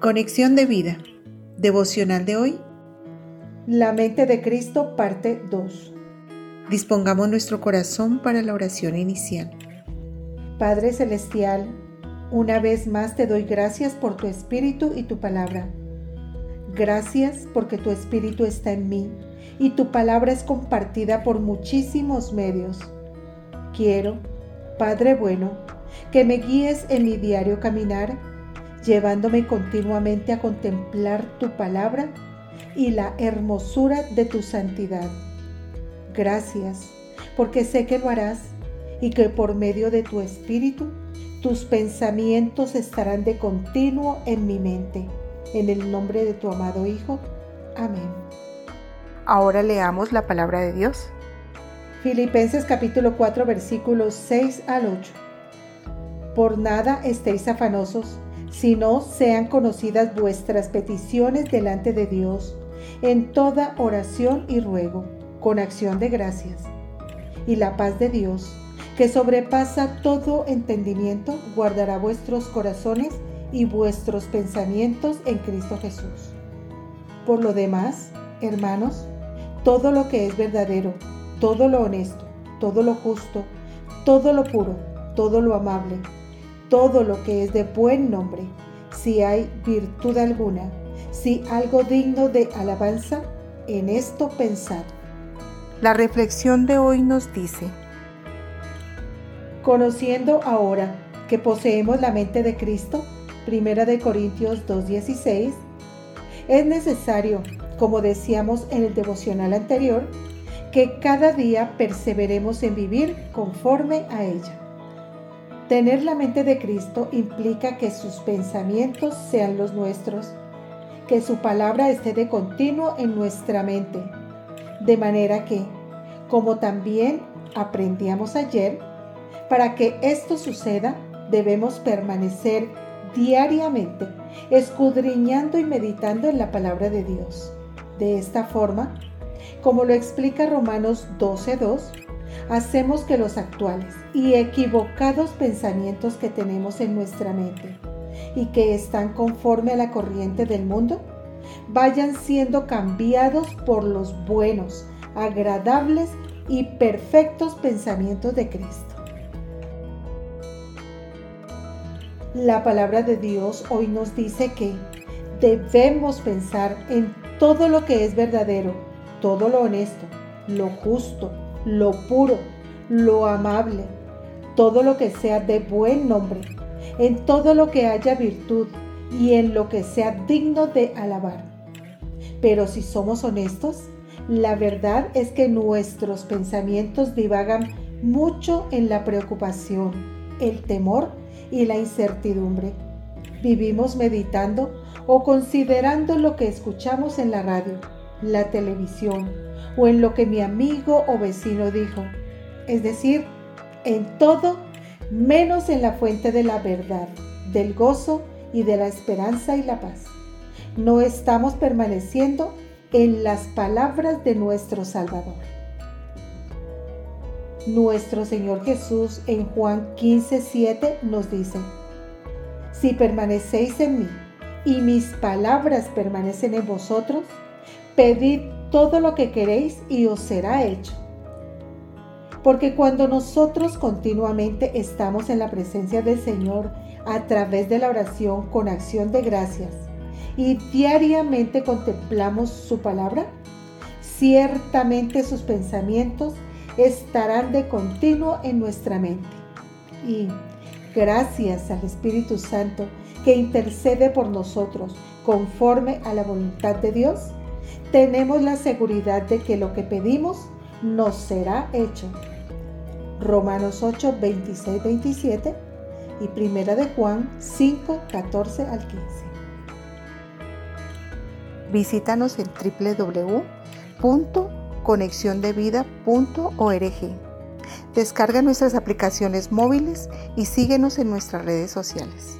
Conexión de vida. Devocional de hoy. La mente de Cristo, parte 2. Dispongamos nuestro corazón para la oración inicial. Padre Celestial, una vez más te doy gracias por tu Espíritu y tu palabra. Gracias porque tu Espíritu está en mí y tu palabra es compartida por muchísimos medios. Quiero, Padre bueno, que me guíes en mi diario caminar, llevándome continuamente a contemplar tu palabra y la hermosura de tu santidad. Gracias, porque sé que lo harás y que por medio de tu Espíritu tus pensamientos estarán de continuo en mi mente. En el nombre de tu amado Hijo. Amén. Ahora leamos la palabra de Dios. Filipenses capítulo 4 versículos 6 al 8. Por nada estéis afanosos, sino sean conocidas vuestras peticiones delante de Dios, en toda oración y ruego, con acción de gracias. Y la paz de Dios, que sobrepasa todo entendimiento, guardará vuestros corazones y vuestros pensamientos en Cristo Jesús. Por lo demás, hermanos, todo lo que es verdadero, todo lo honesto, todo lo justo, todo lo puro, todo lo amable, todo lo que es de buen nombre, si hay virtud alguna, si algo digno de alabanza, en esto pensad. La reflexión de hoy nos dice, Conociendo ahora que poseemos la mente de Cristo, 1 de Corintios 2:16, es necesario, como decíamos en el devocional anterior, que cada día perseveremos en vivir conforme a ella. Tener la mente de Cristo implica que sus pensamientos sean los nuestros, que su palabra esté de continuo en nuestra mente, de manera que, como también aprendíamos ayer, para que esto suceda, debemos permanecer diariamente escudriñando y meditando en la palabra de Dios. De esta forma, como lo explica Romanos 12.2, hacemos que los actuales y equivocados pensamientos que tenemos en nuestra mente y que están conforme a la corriente del mundo vayan siendo cambiados por los buenos, agradables y perfectos pensamientos de Cristo. La palabra de Dios hoy nos dice que debemos pensar en todo lo que es verdadero, todo lo honesto, lo justo, lo puro, lo amable, todo lo que sea de buen nombre, en todo lo que haya virtud y en lo que sea digno de alabar. Pero si somos honestos, la verdad es que nuestros pensamientos divagan mucho en la preocupación, el temor y la incertidumbre. Vivimos meditando o considerando lo que escuchamos en la radio, la televisión o en lo que mi amigo o vecino dijo. Es decir, en todo menos en la fuente de la verdad, del gozo y de la esperanza y la paz. No estamos permaneciendo en las palabras de nuestro Salvador. Nuestro Señor Jesús en Juan 15:7 nos dice, Si permanecéis en mí y mis palabras permanecen en vosotros, pedid todo lo que queréis y os será hecho. Porque cuando nosotros continuamente estamos en la presencia del Señor a través de la oración con acción de gracias y diariamente contemplamos su palabra, ciertamente sus pensamientos estarán de continuo en nuestra mente. Y gracias al Espíritu Santo que intercede por nosotros conforme a la voluntad de Dios, tenemos la seguridad de que lo que pedimos nos será hecho. Romanos 8, 26, 27 y Primera de Juan 5, 14 al 15. Visítanos en www conexiondevida.org. Descarga nuestras aplicaciones móviles y síguenos en nuestras redes sociales.